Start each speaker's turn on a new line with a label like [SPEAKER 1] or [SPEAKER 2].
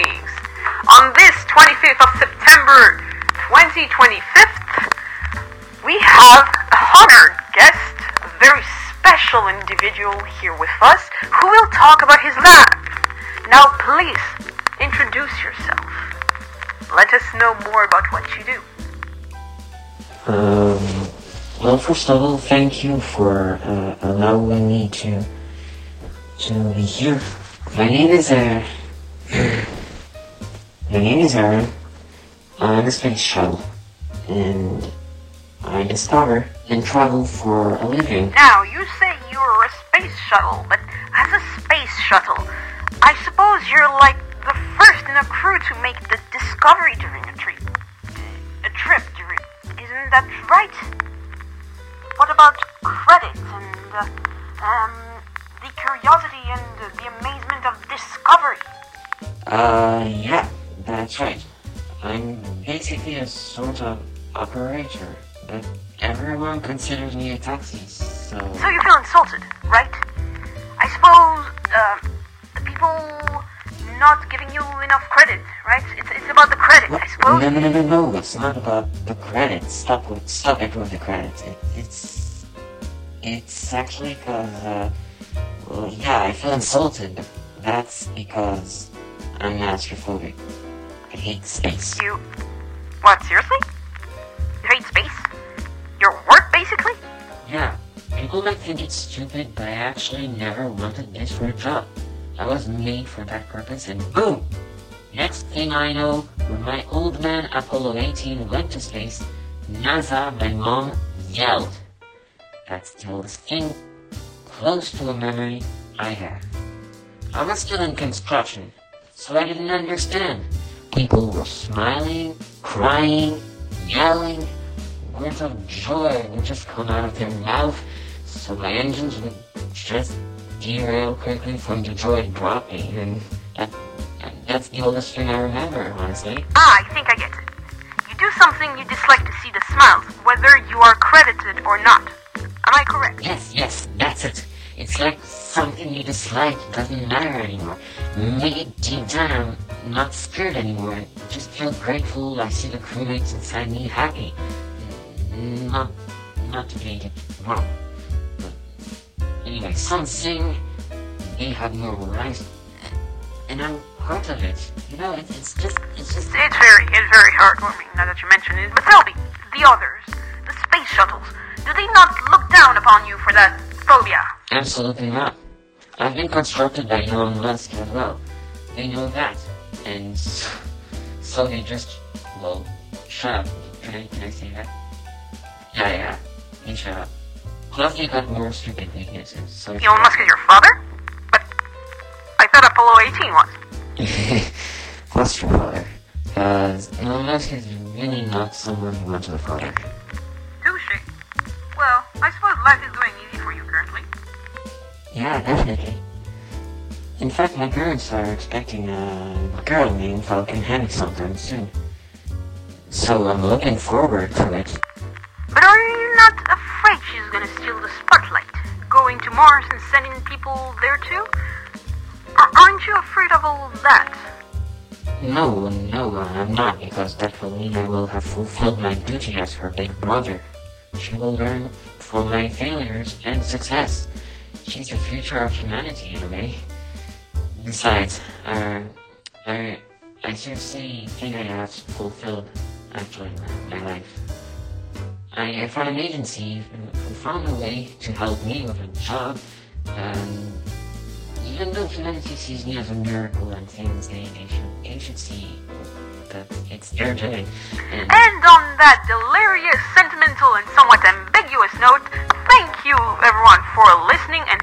[SPEAKER 1] On this 25th of September 2025, we have a honored guest, a very special individual here with us who will talk about his lab. Now, please introduce yourself. Let us know more about what you do.
[SPEAKER 2] Um, well, first of all, thank you for uh, allowing me to to be here. My name is uh, my name is Aaron. I'm a space shuttle, and I discover and travel for a living.
[SPEAKER 1] Now, you say you're a space shuttle, but as a space shuttle, I suppose you're like the first in a crew to make the discovery during a trip. A trip during. Isn't that right? What about credit and uh, um, the curiosity and uh, the amazement of discovery?
[SPEAKER 2] Uh, yeah, that's right. I'm basically a sort of operator, but everyone considers me a taxi, so.
[SPEAKER 1] So you feel insulted, right? I suppose uh, the people not giving you enough credit, right? It's, it's about the credit, I suppose.
[SPEAKER 2] No, no, no, no, no. It's not about the credit. Stop with, stop it with the credits. It, it's, it's actually because, uh, well, yeah, I feel insulted. but That's because I'm claustrophobic. I hate space.
[SPEAKER 1] You. What, seriously? You hate space? Your work, basically?
[SPEAKER 2] Yeah, people might think it's stupid, but I actually never wanted this for a job. I was made for that purpose, and boom! Next thing I know, when my old man Apollo 18 went to space, NASA, my mom, yelled. That's the oldest thing close to a memory I have. I was still in construction, so I didn't understand. People were smiling, crying, yelling, words of joy would just come out of their mouth, so my engines would just derail quickly from the joy dropping, and that, that's the oldest thing I remember, honestly.
[SPEAKER 1] Ah, I think I get it. You do something you dislike to see the smiles, whether you are credited or not. Am I correct?
[SPEAKER 2] Yes, yes, that's it. It's like something you dislike doesn't matter anymore. Maybe deep down, I'm not scared anymore. I just feel grateful I see the crewmates inside me happy. Not, not to get it wrong. But anyway, some sing, they have no rights, and I'm part of it. You know, it, it's just, it's just.
[SPEAKER 1] It's very, it's very heartwarming now that you mention it. But tell me, the others, the space shuttles, do they not look down upon you for that phobia?
[SPEAKER 2] Absolutely not. I've been constructed by Elon Musk as well. They know that. And so they just, well, shut up. Can I, can I say that? Yeah, yeah. They shut up. Plus they got more stupid weaknesses, so...
[SPEAKER 1] Elon Musk is your father? But I thought Apollo 18 was.
[SPEAKER 2] Plus your father. Because Elon Musk is really not someone who wants a father.
[SPEAKER 1] Touche. Well, I suppose life is going easy for you currently.
[SPEAKER 2] Yeah, definitely. In fact, my parents are expecting a girl named Falcon sometime soon. So I'm looking forward to it.
[SPEAKER 1] But are you not afraid she's gonna steal the spotlight? Going to Mars and sending people there too? Or aren't you afraid of all that?
[SPEAKER 2] No, no, I'm not, because that will mean I will have fulfilled my duty as her big brother. She will learn from my failures and success. She's the future of humanity, in a way. Besides, uh, I, I seriously think I have fulfilled, actually, my life. I, I found an agency who found a way to help me with a job, um, even though humanity sees me as a miracle and things they, they should they should see that it's their doing. And
[SPEAKER 1] And on that delirious, sentimental, and somewhat ambiguous note, thank you everyone for listening and